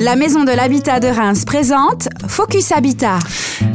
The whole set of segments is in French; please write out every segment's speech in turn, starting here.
La Maison de l'Habitat de Reims présente Focus Habitat.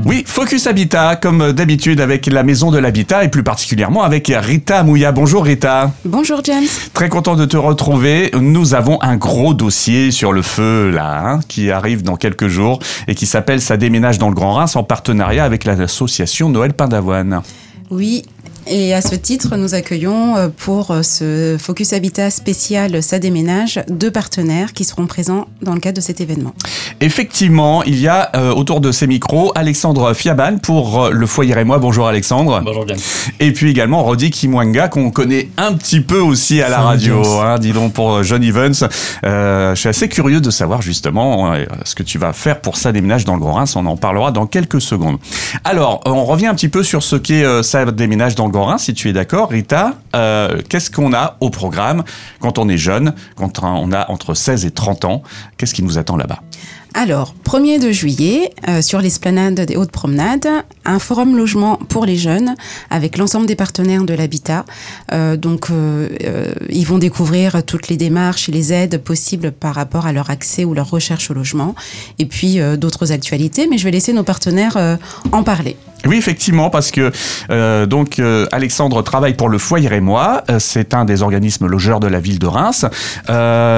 Oui, Focus Habitat, comme d'habitude avec la Maison de l'Habitat et plus particulièrement avec Rita Mouya. Bonjour Rita. Bonjour James. Très content de te retrouver. Nous avons un gros dossier sur le feu là, hein, qui arrive dans quelques jours et qui s'appelle Ça déménage dans le Grand Reims en partenariat avec l'association Noël Pain d'Avoine. Oui, et à ce titre, nous accueillons euh, pour euh, ce Focus Habitat spécial Ça déménage deux partenaires qui seront présents dans le cadre de cet événement. Effectivement, il y a euh, autour de ces micros Alexandre Fiaban pour le Foyer et moi. Bonjour Alexandre. Bonjour bien. Et puis également Rodi Kimwanga qu'on connaît un petit peu aussi à la radio. Hein, dis donc pour John Evans. je suis assez curieux de savoir justement ce que tu vas faire pour Ça déménage dans le Grand Reims. On en parlera dans quelques secondes. Alors, on revient un petit peu sur ce qu'est Ça déménage dans le si tu es d'accord. Rita, euh, qu'est-ce qu'on a au programme quand on est jeune, quand on a entre 16 et 30 ans? Qu'est-ce qui nous attend là-bas? Alors, 1er de juillet, euh, sur l'esplanade des Hautes Promenades, un forum logement pour les jeunes avec l'ensemble des partenaires de l'habitat. Euh, donc, ils vont découvrir toutes les démarches et les aides possibles par rapport à leur accès ou leur recherche au logement. Et puis, d'autres actualités, mais je vais laisser nos partenaires en parler. Oui, effectivement, parce que euh, donc euh, Alexandre travaille pour le Foyer et moi. Euh, c'est un des organismes logeurs de la ville de Reims.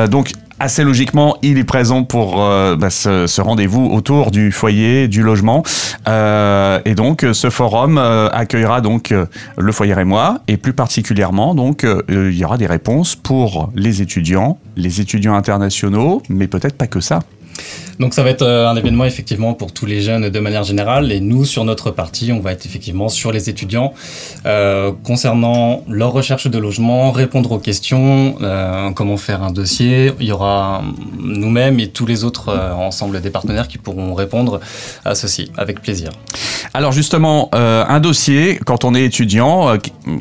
donc assez logiquement, il est présent pour bah, ce, rendez-vous autour du foyer, du logement. et donc, ce forum accueillera donc le foyer et moi, et plus particulièrement, donc, il y aura des réponses pour les étudiants, les étudiants internationaux, mais peut-être pas que ça. Donc ça va être euh, un événement effectivement pour tous les jeunes de manière générale et nous sur notre partie on va être effectivement sur les étudiants euh, concernant leur recherche de logement, répondre aux questions, euh, comment faire un dossier. Il y aura nous-mêmes et tous les autres ensemble des partenaires qui pourront répondre à ceci avec plaisir. Alors justement, un dossier, quand on est étudiant,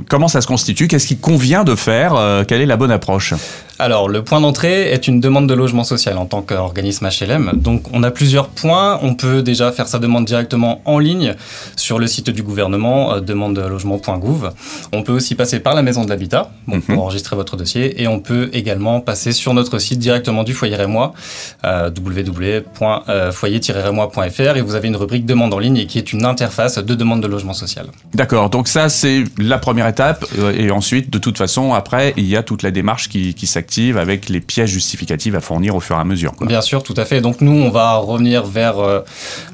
comment ça se constitue? Qu'est-ce qui convient de faire? Quelle est la bonne approche? Alors, le point d'entrée est une demande de logement social en tant qu'organisme HLM. Donc, on a plusieurs points. On peut déjà faire sa demande directement en ligne sur le site du gouvernement, euh, demande-logement.gouv. On peut aussi passer par la maison de l'habitat pour mhm. enregistrer votre dossier. Et on peut également passer sur notre site directement du foyer et moi, euh, www.foyer-moi.fr. Et vous avez une rubrique demande en ligne et qui est une interface de demande de logement social. D'accord. Donc, ça, c'est la première étape. Euh, et ensuite, de toute façon, après, il y a toute la démarche qui, qui s'active avec les pièces justificatives à fournir au fur et à mesure. Bien sûr, tout à fait. Donc nous, on va revenir vers euh,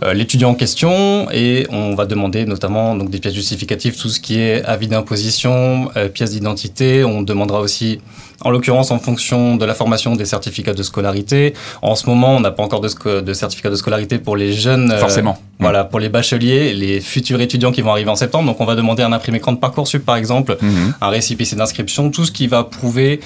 euh, l'étudiant en question et on va demander notamment donc, des pièces justificatives, tout ce qui est avis d'imposition, euh, pièces d'identité. On demandera aussi en l'occurrence en fonction de la formation des certificats de scolarité. En ce moment, on n'a pas encore de, de, certificat de scolarité pour les jeunes. Forcément. Voilà, pour les bacheliers, les futurs étudiants qui vont arriver en septembre. Donc, on va demander un imprimé écran de Parcoursup, par exemple, mhm. un récipicé d'inscription, tout ce qui va prouver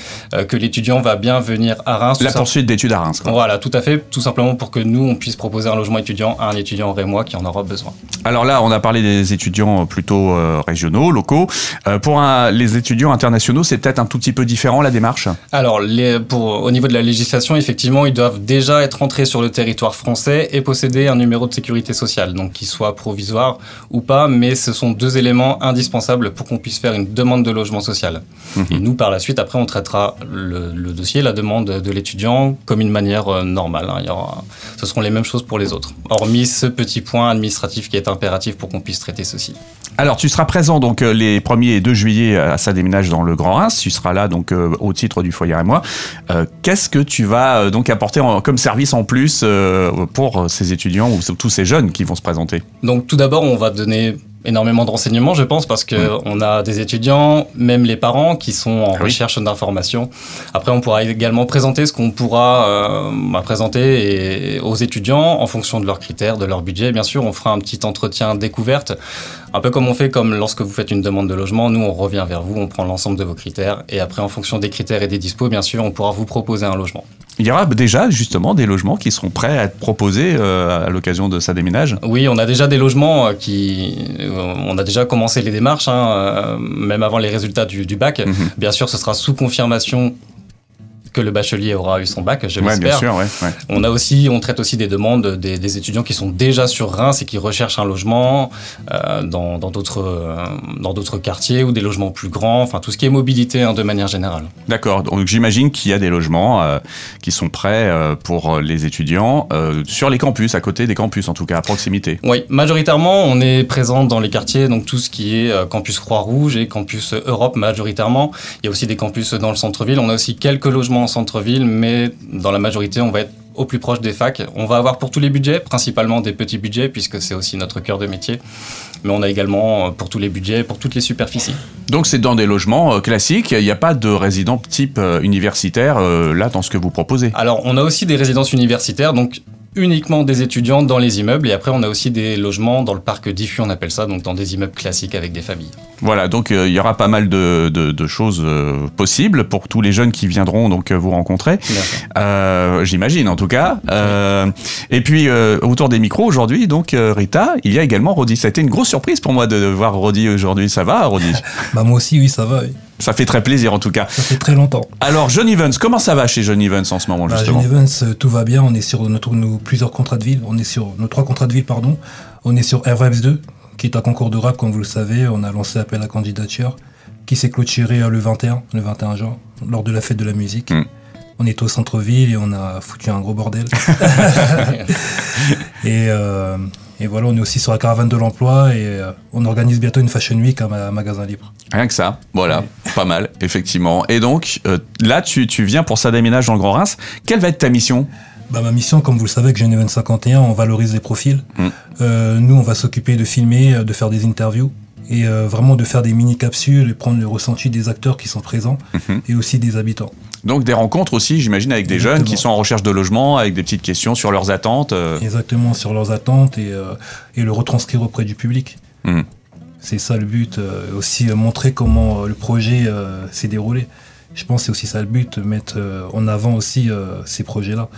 que l'étudiant va bien venir à Reims. La poursuite d'études à Reims. Voilà, tout à fait, tout simplement pour que nous, on puisse proposer un logement étudiant à un étudiant rémois qui en aura besoin. Alors là, on a parlé des étudiants plutôt euh, régionaux, locaux. Euh, pour les étudiants internationaux, c'est peut-être un tout petit peu différent la démarche? Alors, les, pour, au niveau de la législation, effectivement, ils doivent déjà être entrés sur le territoire français et posséder un numéro de sécurité sociale, donc qu'il soit provisoire ou pas, mais ce sont deux éléments indispensables pour qu'on puisse faire une demande de logement social. Mhm. Et nous, par la suite, après, on traitera le, le, dossier, la demande de l'étudiant comme une manière euh, normale. Hein. Il y aura, ce seront les mêmes choses pour les autres, hormis ce petit point administratif qui est impératif pour qu'on puisse traiter ceci. Alors, tu seras présent donc euh, les 1er et 2 juillet à sa déménage dans le Grand Reims. Tu seras là donc euh, au titre du foyer et moi. Qu'est-ce que tu vas donc apporter comme service en plus pour ces étudiants ou tous ces jeunes qui vont se présenter? Donc, tout d'abord, on va donner énormément de renseignements, je pense, parce que mm. on a des étudiants, même les parents, qui sont en ah recherche d'informations. Après, on pourra également présenter ce qu'on pourra euh, bah, présenter aux étudiants en fonction de leurs critères, de leur budget. Bien sûr, on fera un petit entretien découverte, un peu comme on fait comme lorsque vous faites une demande de logement. Nous, on revient vers vous, on prend l'ensemble de vos critères, et après, en fonction des critères et des dispos, bien sûr, on pourra vous proposer un logement. Il y aura déjà justement des logements qui seront prêts à être proposés euh, à l'occasion de sa déménage Oui, on a déjà des logements euh, qui... Euh, on a déjà commencé les démarches, hein, même avant les résultats du, bac. Mhm. Bien sûr, ce sera sous confirmation que le bachelier aura eu son bac, je l'espère. ouais, On a aussi, on traite aussi des demandes des, étudiants qui sont déjà sur Reims et qui recherchent un logement euh, dans d'autres euh, dans d'autres quartiers ou des logements plus grands, enfin tout ce qui est mobilité hein, de manière générale. D'accord. Donc j'imagine qu'il y a des logements euh, qui sont prêts pour les étudiants sur les campus, à côté des campus en tout cas, à proximité. Oui, majoritairement, on est présent dans les quartiers, donc tout ce qui est campus Croix-Rouge et campus Europe majoritairement. Il y a aussi des campus dans le centre-ville. On a aussi quelques logements en centre-ville, mais dans la majorité, on va être au plus proche des facs. On va avoir pour tous les budgets, principalement des petits budgets, puisque c'est aussi notre cœur de métier. Mais on a également euh, pour tous les budgets, pour toutes les superficies. Donc c'est dans des logements euh, classiques, il n'y a pas de résidents type euh, universitaire là dans ce que vous proposez Alors on a aussi des résidences universitaires, donc uniquement des étudiants dans les immeubles et après on a aussi des logements dans le parc diffus on appelle ça donc dans des immeubles classiques avec des familles. Voilà donc euh, il y aura pas mal de, de, choses euh, possibles pour tous les jeunes qui viendront donc euh, vous rencontrer. J'imagine en tout cas. et puis autour des micros aujourd'hui donc Rita il y a également Rodi. Ça a été une grosse surprise pour moi de voir Rodi aujourd'hui. Ça va Rodi? Bah moi aussi oui ça va. Ça fait très plaisir en tout cas. Ça fait très longtemps. Alors John Evans, comment ça va chez John Evans en ce moment bah, justement John Evans, euh, tout va bien. On est sur notre, nos plusieurs contrats de ville. On est sur nos trois contrats de ville, pardon. On est sur Airvibes 2, qui est un concours de rap, comme vous le savez. On a lancé appel à candidature, qui s'est clôturé euh, le 21, le 21 juin, lors de la fête de la musique. Hmm. On est au centre-ville et on a foutu un gros bordel. et euh, et voilà, on est aussi sur la caravane de l'emploi et euh, on organise bientôt une Fashion Week à Magasin Libre. Rien que ça, voilà, pas mal, effectivement. Et donc, euh, là, tu, tu, viens pour ça déménage dans le Grand Reims. Quelle va être ta mission? Bah, ma mission, comme vous le savez, que j'ai une 51, on valorise les profils. Mm. Euh, nous, on va s'occuper de filmer, de faire des interviews et vraiment de faire des mini-capsules et prendre le ressenti des acteurs qui sont présents mm-hmm. et aussi des habitants. Donc des rencontres aussi, j'imagine, avec des jeunes qui sont en recherche de logement, avec des petites questions sur leurs attentes. Euh. Exactement, sur leurs attentes et, euh, et, le retranscrire auprès du public. Hmm. C'est ça le but, euh, aussi montrer comment le projet s'est déroulé. Je pense que c'est aussi ça le but, mettre en avant aussi ces projets-là.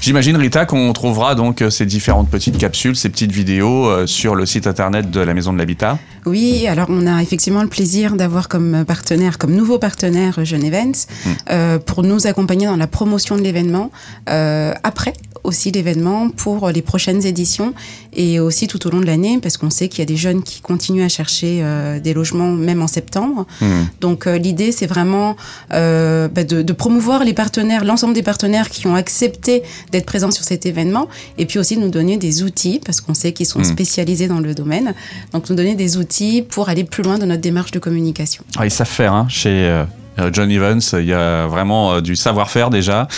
J'imagine, Rita, qu'on trouvera donc euh, ces différentes petites capsules, ces petites vidéos euh, sur le site internet de la Maison de l'Habitat. Oui, alors on a effectivement le plaisir d'avoir comme partenaire, comme nouveau partenaire Jeune Events, hmm. euh, pour nous accompagner dans la promotion de l'événement après aussi l'événement pour les prochaines éditions et aussi tout au long de l'année parce qu'on sait qu'il y a des jeunes qui continuent à chercher des logements même en septembre. Hmm. Donc l'idée c'est vraiment bah, de, de, promouvoir les partenaires, l'ensemble des partenaires qui ont accepté d'être présents sur cet événement et puis aussi de nous donner des outils parce qu'on sait qu'ils sont hmm. spécialisés dans le domaine. Donc nous donner des outils pour aller plus loin dans notre démarche de communication. Ah, ils savent faire hein, chez euh, John Evans, il y a vraiment euh, du savoir-faire déjà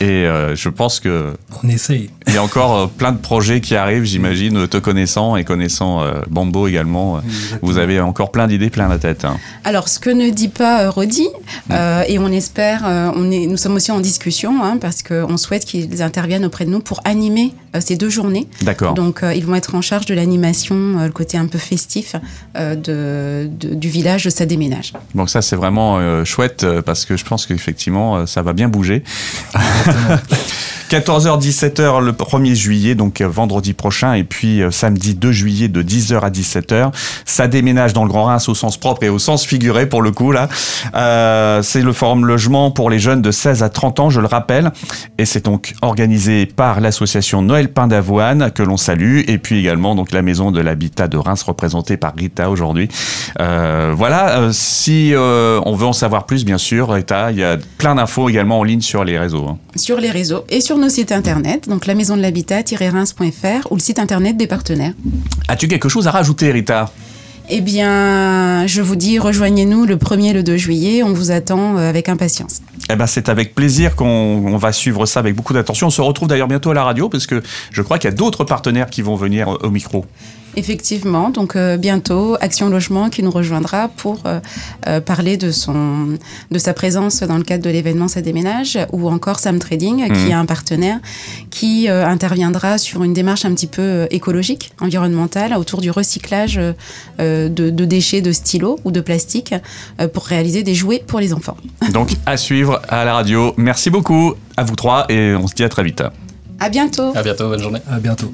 et euh, je pense que. On essaye. Il y a encore euh, plein de projets qui arrivent, j'imagine, te connaissant et connaissant euh, Bambo également. Vous avez encore plein d'idées plein la tête. Hein. Alors, ce que ne dit pas Rodi, mm. et on espère, on est, nous sommes aussi en discussion, hein, parce qu'on souhaite qu'ils interviennent auprès de nous pour animer ces deux journées. D'accord. Donc, ils vont être en charge de l'animation, le côté un peu festif de, du village de sa déménage. Donc, ça, c'est vraiment chouette, parce que je pense qu'effectivement, ça va bien bouger. Yeah. 14h-17h le 1er juillet, donc euh, vendredi prochain, et puis euh, samedi 2 juillet de 10h à 17h. Ça déménage dans le Grand Reims au sens propre et au sens figuré pour le coup là. Euh, c'est le forum logement pour les jeunes de 16 à 30 ans, je le rappelle, et c'est donc organisé par l'association Noël Pain d'Avoine que l'on salue, et puis également donc la maison de l'habitat de Reims représentée par Rita aujourd'hui. voilà, si on veut en savoir plus, bien sûr, Rita, il y a plein d'infos également en ligne sur les réseaux. Hein. Sur les réseaux et sur nos sites internet, donc la maison de l'habitat-reims.fr ou le site internet des partenaires. As-tu quelque chose à rajouter, Rita? Eh bien, je vous dis, rejoignez-nous le 1er et le 2 juillet. On vous attend euh, avec impatience. Eh ben, c'est avec plaisir qu'on va suivre ça avec beaucoup d'attention. On se retrouve d'ailleurs bientôt à la radio parce que je crois qu'il y a d'autres partenaires qui vont venir au micro. Effectivement, donc euh, bientôt Action Logement qui nous rejoindra pour euh, euh, parler de son de sa présence dans le cadre de l'événement Ça déménage ou encore Sam Trading qui mhm. est un partenaire qui interviendra sur une démarche un petit peu écologique, environnementale autour du recyclage de, de, déchets de stylos ou de plastique pour réaliser des jouets pour les enfants. Donc à suivre à la radio. Merci beaucoup à vous trois et on se dit à très vite. À bientôt. À bientôt, bonne journée. À bientôt.